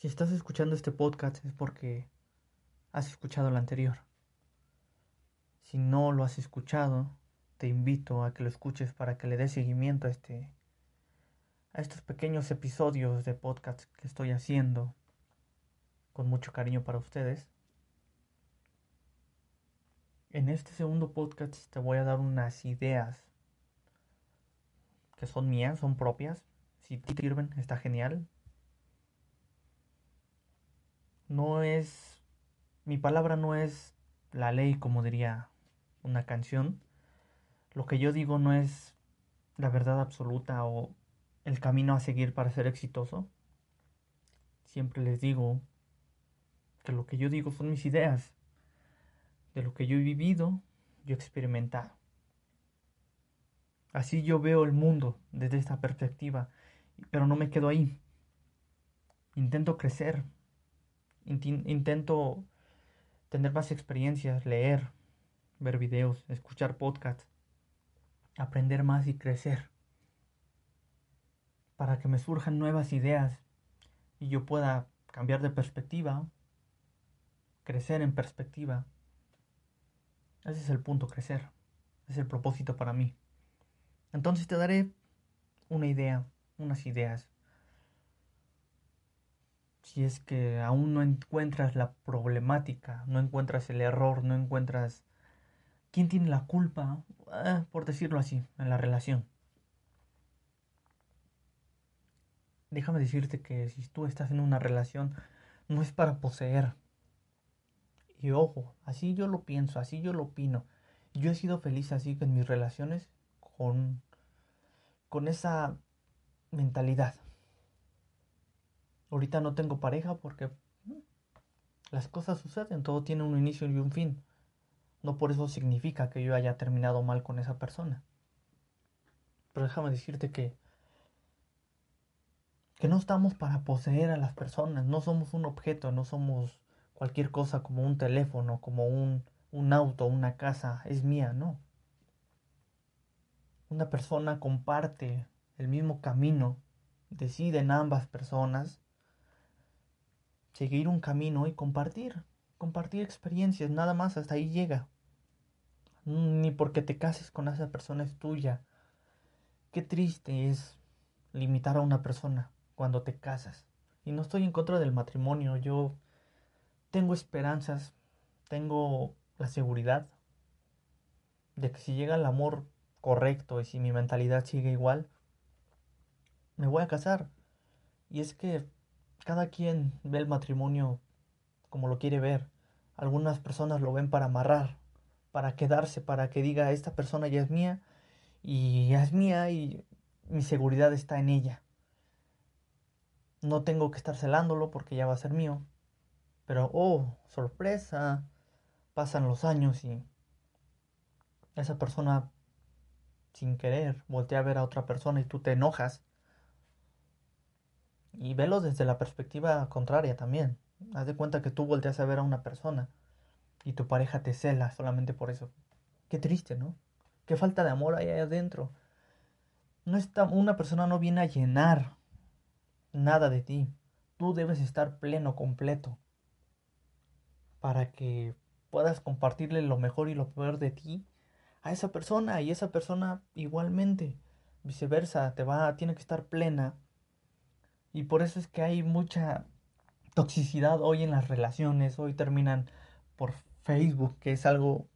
Si estás escuchando este podcast es porque has escuchado el anterior. Si no lo has escuchado, te invito a que lo escuches para que le des seguimiento a este a estos pequeños episodios de podcast que estoy haciendo con mucho cariño para ustedes. En este segundo podcast te voy a dar unas ideas que son mías, son propias. Si te sirven, está genial. No es mi palabra no es la ley como diría una canción. Lo que yo digo no es la verdad absoluta o el camino a seguir para ser exitoso. Siempre les digo que lo que yo digo son mis ideas, de lo que yo he vivido, yo he experimentado. Así yo veo el mundo desde esta perspectiva, pero no me quedo ahí. Intento crecer, intento tener más experiencias, leer, ver videos, escuchar podcasts, aprender más y crecer para que me surjan nuevas ideas y yo pueda cambiar de perspectiva, crecer en perspectiva. Ese es el punto, crecer. Es el propósito para mí. Entonces te daré una idea, unas ideas. Si es que aún no encuentras la problemática, no encuentras el error, no encuentras quién tiene la culpa, eh, por decirlo así, en la relación. déjame decirte que si tú estás en una relación, no es para poseer. Y ojo, así yo lo pienso, así yo lo opino. Yo he sido feliz así en mis relaciones con, con esa mentalidad. Ahorita no tengo pareja porque mm, las cosas suceden, todo tiene un inicio y un fin. No por eso significa que yo haya terminado mal con esa persona. Pero déjame decirte que que no estamos para poseer a las personas, no somos un objeto, no somos cualquier cosa como un teléfono, como un, un auto, una casa, es mía, no. Una persona comparte el mismo camino, deciden ambas personas seguir un camino y compartir, compartir experiencias, nada más, hasta ahí llega. Ni porque te cases con esa persona es tuya. Qué triste es limitar a una persona cuando te casas. Y no estoy en contra del matrimonio, yo tengo esperanzas, tengo la seguridad de que si llega el amor correcto y si mi mentalidad sigue igual, me voy a casar. Y es que cada quien ve el matrimonio como lo quiere ver. Algunas personas lo ven para amarrar, para quedarse, para que diga, esta persona ya es mía y ya es mía y mi seguridad está en ella. No tengo que estar celándolo porque ya va a ser mío. Pero, oh, sorpresa. Pasan los años y esa persona, sin querer, voltea a ver a otra persona y tú te enojas. Y velo desde la perspectiva contraria también. Haz de cuenta que tú volteas a ver a una persona y tu pareja te cela solamente por eso. Qué triste, ¿no? Qué falta de amor hay ahí adentro. No está, una persona no viene a llenar nada de ti. Tú debes estar pleno, completo, para que puedas compartirle lo mejor y lo peor de ti a esa persona y esa persona igualmente. Viceversa, te va, tiene que estar plena. Y por eso es que hay mucha toxicidad hoy en las relaciones. Hoy terminan por Facebook, que es algo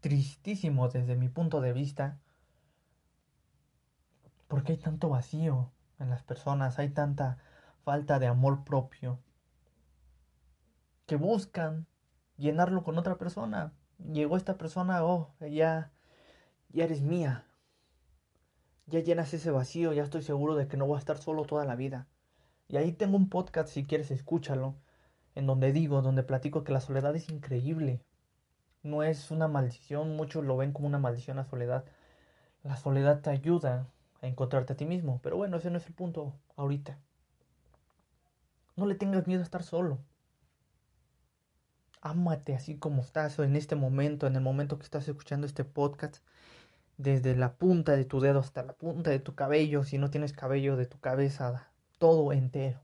tristísimo desde mi punto de vista. Porque hay tanto vacío en las personas, hay tanta falta de amor propio que buscan llenarlo con otra persona. Llegó esta persona, oh, ya, ya eres mía. Ya llenas ese vacío, ya estoy seguro de que no voy a estar solo toda la vida. Y ahí tengo un podcast, si quieres, escúchalo, en donde digo, donde platico que la soledad es increíble. No es una maldición, muchos lo ven como una maldición la soledad. La soledad te ayuda a encontrarte a ti mismo. Pero bueno, ese no es el punto ahorita. No le tengas miedo a estar solo. Ámate así como estás en este momento, en el momento que estás escuchando este podcast, desde la punta de tu dedo hasta la punta de tu cabello, si no tienes cabello de tu cabeza, todo entero.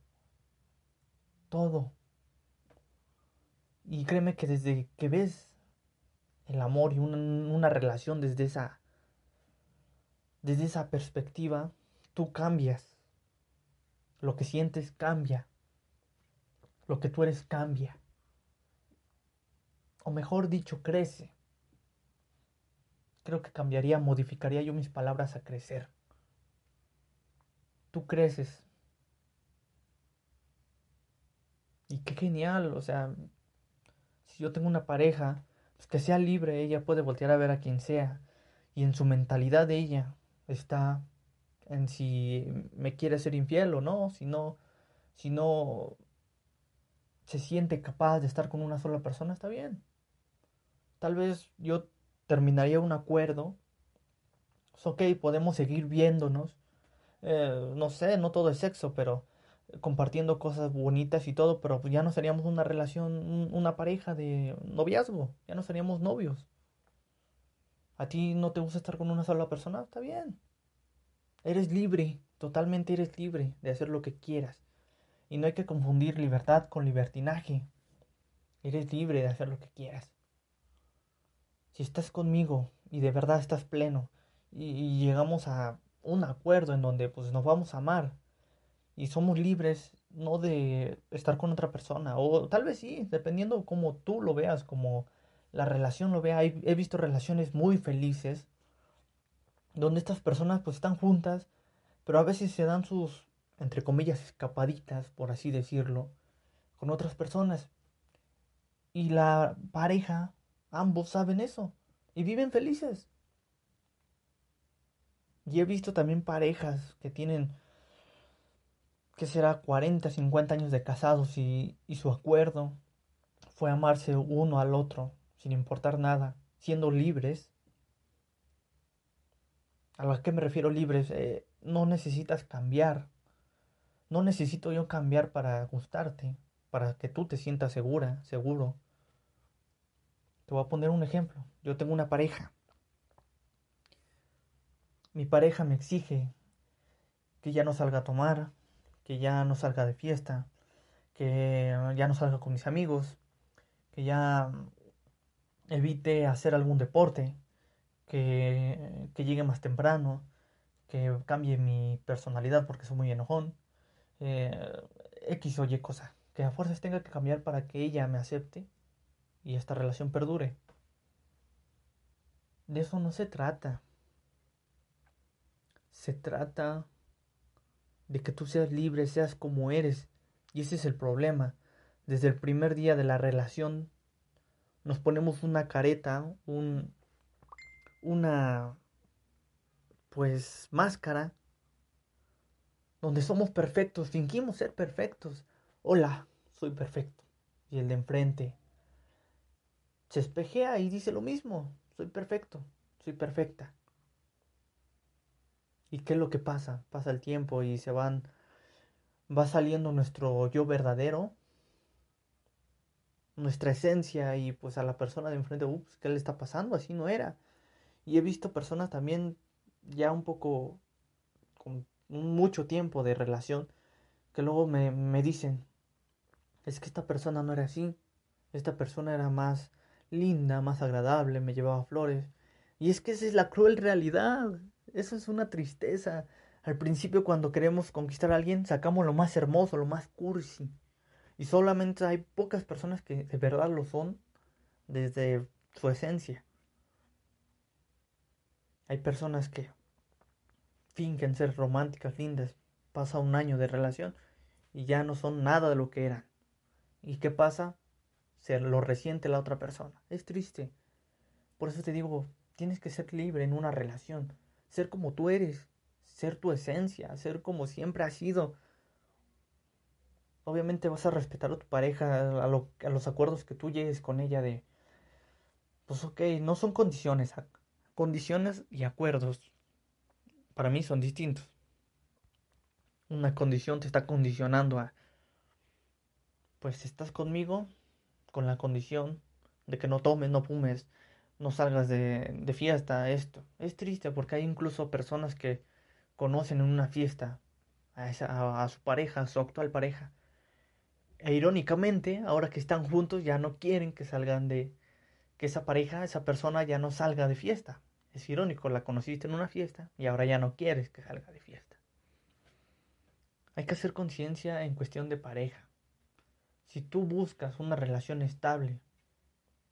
todo. Y créeme que desde que ves el amor y una, una relación desde esa, desde esa perspectiva, tú cambias. Lo que sientes cambia. Lo que tú eres cambia. O mejor dicho, crece. Creo que cambiaría, modificaría yo mis palabras a crecer. Tú creces. Y qué genial, o sea, si yo tengo una pareja, pues que sea libre, ella puede voltear a ver a quien sea. Y en su mentalidad de ella está en si me quiere ser infiel o no, si no, si no se siente capaz de estar con una sola persona, está bien. Tal vez yo terminaría un acuerdo. Es ok, podemos seguir viéndonos. Eh, no sé, no todo es sexo, pero compartiendo cosas bonitas y todo, pero ya no seríamos una relación, una pareja de noviazgo, ya no seríamos novios. ¿A ti no te gusta estar con una sola persona? Está bien. Eres libre, totalmente eres libre de hacer lo que quieras. Y no hay que confundir libertad con libertinaje. Eres libre de hacer lo que quieras. Si estás conmigo y de verdad estás pleno y, llegamos a un acuerdo en donde pues nos vamos a amar y somos libres no de estar con otra persona o tal vez sí, dependiendo como tú lo veas, como la relación lo vea. He, visto relaciones muy felices donde estas personas pues están juntas, pero a veces se dan sus entre comillas, escapaditas, por así decirlo, con otras personas. Y la pareja, ambos saben eso, y viven felices. Y he visto también parejas que tienen, que será 40, 50 años de casados y, su acuerdo fue amarse uno al otro, sin importar nada, siendo libres. ¿A lo que me refiero libres? Eh, no necesitas cambiar no necesito yo cambiar para gustarte, para que tú te sientas segura, seguro. Te voy a poner un ejemplo. Yo tengo una pareja. Mi pareja me exige que ya no salga a tomar, que ya no salga de fiesta, que ya no salga con mis amigos, que ya evite hacer algún deporte, que, que llegue más temprano, que cambie mi personalidad porque soy muy enojón, eh, X o Y cosa, que a fuerzas tenga que cambiar para que ella me acepte y esta relación perdure. De eso no se trata. Se trata de que tú seas libre, seas como eres. Y ese es el problema. Desde el primer día de la relación nos ponemos una careta, un, una, pues, máscara donde somos perfectos, fingimos ser perfectos. Hola, soy perfecto. Y el de enfrente se espejea y dice lo mismo, soy perfecto, soy perfecta. ¿Y qué es lo que pasa? Pasa el tiempo y se van, va saliendo nuestro yo verdadero, nuestra esencia y pues a la persona de enfrente, ups, ¿qué le está pasando? Así no era. Y he visto personas también ya un poco con mucho tiempo de relación que luego me, me dicen, es que esta persona no era así, esta persona era más linda, más agradable, me llevaba flores. Y es que esa es la cruel realidad, eso es una tristeza. Al principio cuando queremos conquistar a alguien sacamos lo más hermoso, lo más cursi. Y solamente hay pocas personas que de verdad lo son desde su esencia. Hay personas que fingen ser románticas, lindas, pasa un año de relación y ya no son nada de lo que eran. ¿Y qué pasa? Se lo resiente la otra persona. Es triste. Por eso te digo, tienes que ser libre en una relación, ser como tú eres, ser tu esencia, ser como siempre has sido. Obviamente vas a respetar a tu pareja, a, a los acuerdos que tú llegues con ella de, pues ok, no son condiciones, condiciones y acuerdos para mí son distintos. Una condición te está condicionando a, pues estás conmigo con la condición de que no tomes, no fumes, no salgas de, fiesta, esto. Es triste porque hay incluso personas que conocen en una fiesta a, esa, a, su pareja, a su actual pareja. E irónicamente, ahora que están juntos, ya no quieren que salgan de, que esa pareja, esa persona ya no salga de fiesta. Es irónico, la conociste en una fiesta y ahora ya no quieres que salga de fiesta. Hay que hacer conciencia en cuestión de pareja. Si tú buscas una relación estable,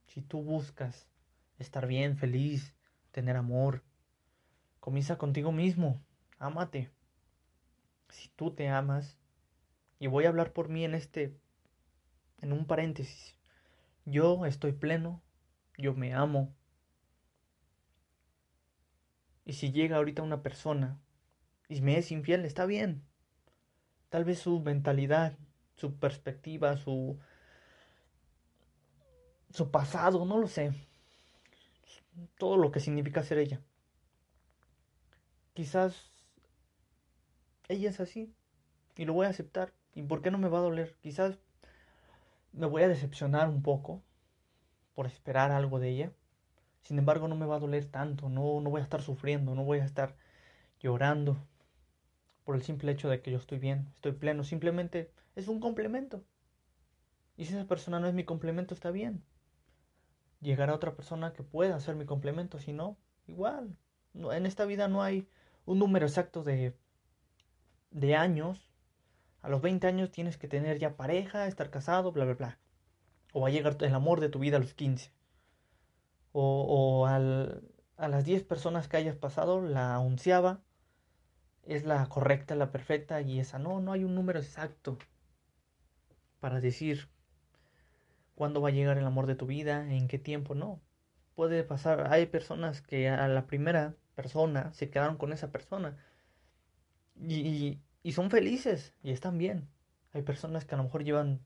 si tú buscas estar bien, feliz, tener amor, comienza contigo mismo, ámate. Si tú te amas, y voy a hablar por mí en este, en un paréntesis, yo estoy pleno, yo me amo. Y si llega ahorita una persona y me es infiel, está bien. Tal vez su mentalidad, su perspectiva, su su pasado, no lo sé. Todo lo que significa ser ella. Quizás ella es así y lo voy a aceptar. ¿Y por qué no me va a doler? Quizás me voy a decepcionar un poco por esperar algo de ella. Sin embargo, no me va a doler tanto, no, no voy a estar sufriendo, no voy a estar llorando por el simple hecho de que yo estoy bien, estoy pleno. Simplemente es un complemento. Y si esa persona no es mi complemento, está bien. Llegará otra persona que pueda ser mi complemento, si no, igual. En esta vida no hay un número exacto de, de años. A los 20 años tienes que tener ya pareja, estar casado, bla, bla, bla o va a llegar el amor de tu vida a los 15. O, al, a las 10 personas que hayas pasado, la onceava es la correcta, la perfecta y esa. No, no hay un número exacto para decir cuándo va a llegar el amor de tu vida, en qué tiempo, no. Puede pasar, hay personas que a la primera persona se quedaron con esa persona y, son felices y están bien. Hay personas que a lo mejor llevan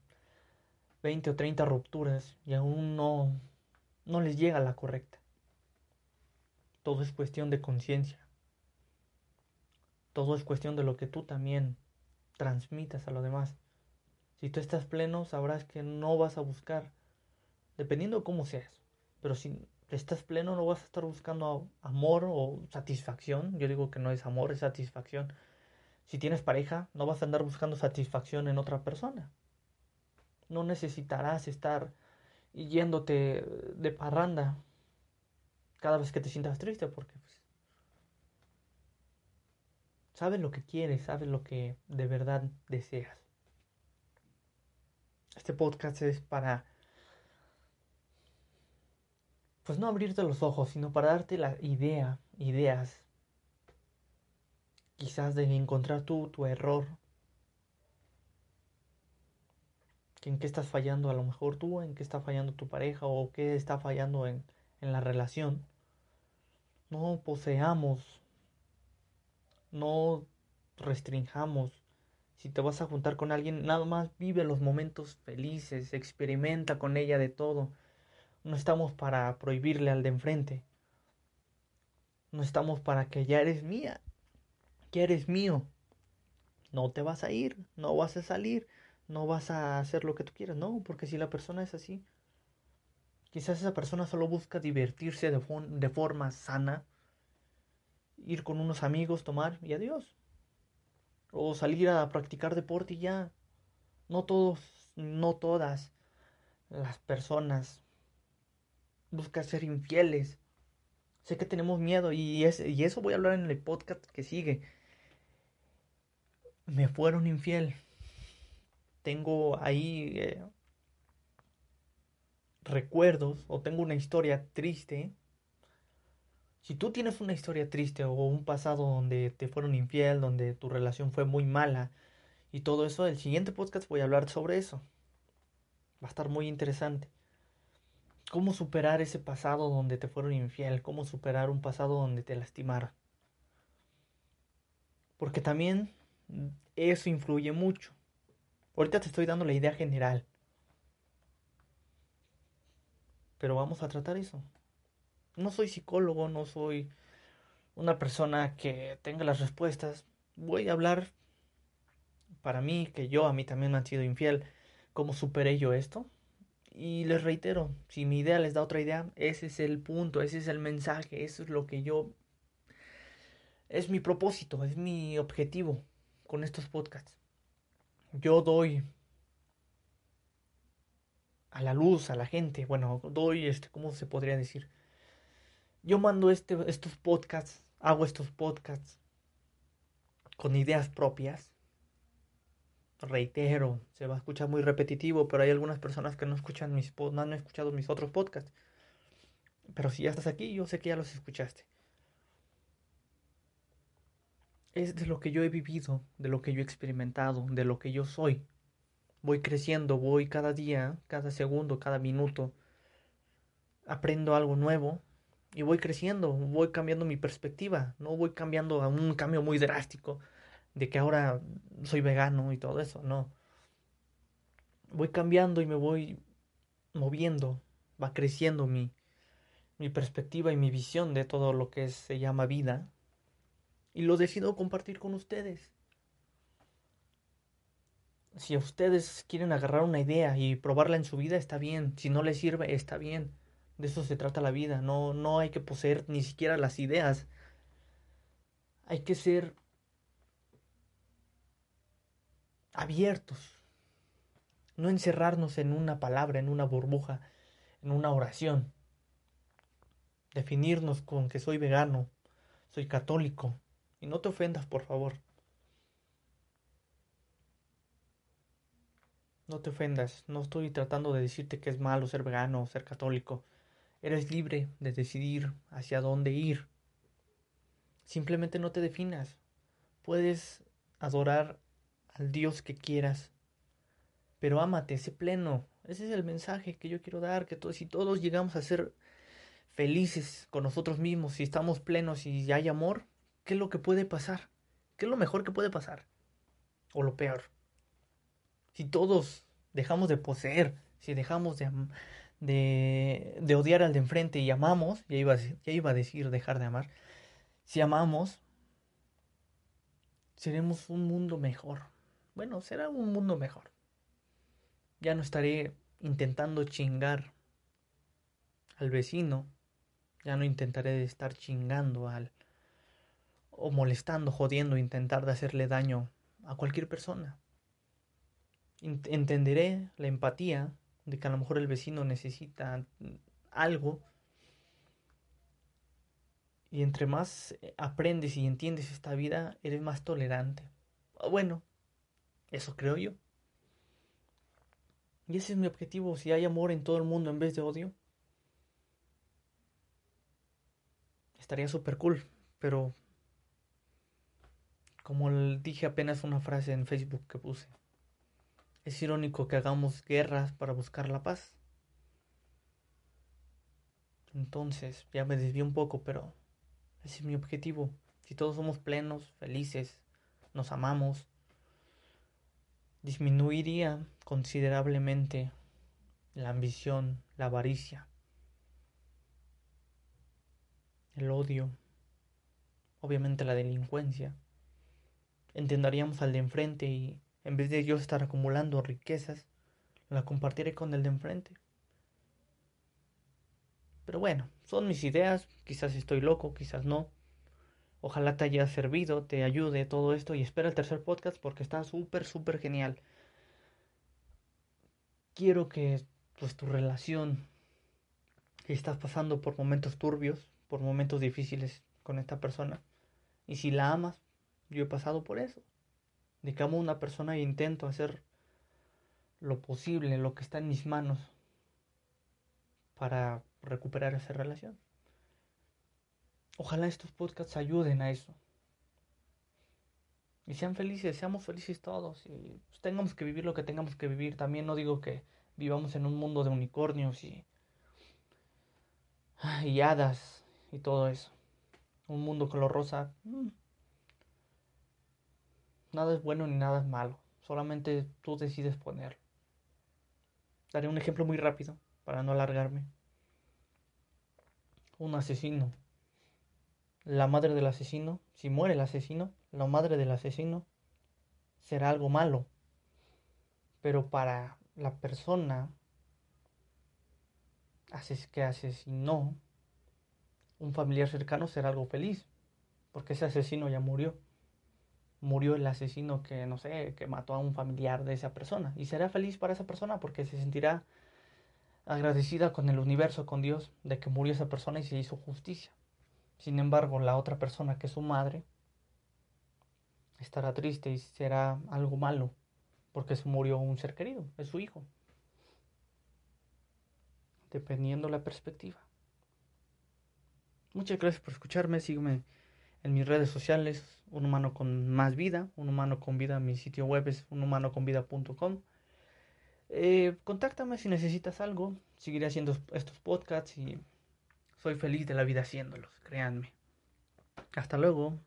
20 o 30 rupturas y aún no, no les llega la correcta. Todo es cuestión de conciencia. Todo es cuestión de lo que tú también transmitas a los demás. Si tú estás pleno, sabrás que no vas a buscar, dependiendo de cómo seas. Pero si estás pleno, no vas a estar buscando amor o satisfacción. Yo digo que no es amor, es satisfacción. Si tienes pareja, no vas a andar buscando satisfacción en otra persona. No necesitarás estar yéndote de parranda cada vez que te sientas triste porque pues, sabes lo que quieres, sabes lo que de verdad deseas. Este podcast es para pues no abrirte los ojos, sino para darte la idea, ideas quizás de encontrar tú tu error en qué estás fallando a lo mejor tú, en qué está fallando tu pareja o qué está fallando en, en la relación. No poseamos, no restringamos. Si te vas a juntar con alguien, nada más vive los momentos felices, experimenta con ella de todo. No estamos para prohibirle al de enfrente. No estamos para que ya eres mía, ya eres mío. No te vas a ir, no vas a salir, no vas a hacer lo que tú quieras, no, porque si la persona es así, quizás esa persona solo busca divertirse de, de forma sana, ir con unos amigos, tomar y adiós. O salir a practicar deporte y ya. No todos, no todas las personas buscan ser infieles. Sé que tenemos miedo y, es, y eso voy a hablar en el podcast que sigue. Me fueron infiel tengo ahí eh, recuerdos o tengo una historia triste, si tú tienes una historia triste o un pasado donde te fueron infiel, donde tu relación fue muy mala y todo eso, el siguiente podcast voy a hablar sobre eso. Va a estar muy interesante. Cómo superar ese pasado donde te fueron infiel, cómo superar un pasado donde te lastimaron. Porque también eso influye mucho. Ahorita te estoy dando la idea general. Pero vamos a tratar eso. No soy psicólogo, no soy una persona que tenga las respuestas. Voy a hablar para mí, que yo a mí también me han sido infiel, cómo superé yo esto. Y les reitero, si mi idea les da otra idea, ese es el punto, ese es el mensaje, eso es lo que yo... Es mi propósito, es mi objetivo con estos podcasts yo doy a la luz, a la gente. Bueno, doy este, ¿cómo se podría decir? Yo mando este, estos podcasts, hago estos podcasts con ideas propias. Reitero, se va a escuchar muy repetitivo, pero hay algunas personas que no escuchan mis no han escuchado mis otros podcasts. Pero si ya estás aquí, yo sé que ya los escuchaste. Es de lo que yo he vivido, de lo que yo he experimentado, de lo que yo soy. Voy creciendo, voy cada día, cada segundo, cada minuto. Aprendo algo nuevo y voy creciendo, voy cambiando mi perspectiva. No voy cambiando a un cambio muy drástico de que ahora soy vegano y todo eso, no. Voy cambiando y me voy moviendo, va creciendo mi, mi perspectiva y mi visión de todo lo que se llama vida y lo decido compartir con ustedes. Si ustedes quieren agarrar una idea y probarla en su vida, está bien. Si no les sirve, está bien. De eso se trata la vida. No, no hay que poseer ni siquiera las ideas. Hay que ser abiertos. No encerrarnos en una palabra, en una burbuja, en una oración definirnos con que soy vegano, soy católico. Y no te ofendas, por favor. No te ofendas, no estoy tratando de decirte que es malo ser vegano o ser católico. Eres libre de decidir hacia dónde ir. Simplemente no te definas. Puedes adorar al Dios que quieras, pero ámate, sé pleno. Ese es el mensaje que yo quiero dar, que si todos llegamos a ser felices con nosotros mismos, si estamos plenos y hay amor, ¿qué es lo que puede pasar? ¿Qué es lo mejor que puede pasar? O lo peor. Si todos dejamos de poseer, si dejamos de, de, de odiar al de enfrente y amamos, ya iba, ya iba a decir dejar de amar, si amamos, seremos un mundo mejor. Bueno, será un mundo mejor. Ya no estaré intentando chingar al vecino ya no intentaré estar chingando al o molestando, jodiendo, intentar de hacerle daño a cualquier persona. Entenderé la empatía de que a lo mejor el vecino necesita algo y entre más aprendes y entiendes esta vida, eres más tolerante. Bueno, eso creo yo. Y ese es mi objetivo, si hay amor en todo el mundo en vez de odio, estaría súper cool, pero como dije apenas una frase en Facebook que puse, es irónico que hagamos guerras para buscar la paz. Entonces, ya me desvié un poco, pero ese es mi objetivo. Si todos somos plenos, felices, nos amamos, disminuiría considerablemente la ambición, la avaricia, el odio, obviamente la delincuencia. Entenderíamos al de enfrente y en vez de yo estar acumulando riquezas, la compartiré con el de enfrente. Pero bueno, son mis ideas, quizás estoy loco, quizás no. Ojalá te haya servido, te ayude todo esto y espera el tercer podcast porque está súper, súper genial. Quiero que pues tu relación, si estás pasando por momentos turbios, por momentos difíciles con esta persona. Y si la amas, yo he pasado por eso. De que amo a una persona e intento hacer lo posible, lo que está en mis manos, para recuperar esa relación. Ojalá estos podcasts ayuden a eso. Y sean felices, seamos felices todos. Y pues, tengamos que vivir lo que tengamos que vivir. También no digo que vivamos en un mundo de unicornios y, y hadas y todo eso. Un mundo color rosa. Mm. Nada es bueno ni nada es malo. Solamente tú decides ponerlo. Daré un ejemplo muy rápido para no alargarme. Un asesino. La madre del asesino, si muere el asesino, la madre del asesino será algo malo. Pero para la persona que asesinó un familiar cercano será algo feliz, porque ese asesino ya murió. Murió el asesino que, no sé, que mató a un familiar de esa persona. Y será feliz para esa persona porque se sentirá agradecida con el universo, con Dios, de que murió esa persona y se hizo justicia. Sin embargo, la otra persona, que es su madre, estará triste y será algo malo, porque se murió un ser querido, es su hijo. Dependiendo la perspectiva. Muchas gracias por escucharme, sígueme en mis redes sociales, un humano con más vida, un humano con vida, mi sitio web es unhumanoconvida.com. Eh, contáctame si necesitas algo, seguiré haciendo estos podcasts y soy feliz de la vida haciéndolos, créanme. Hasta luego.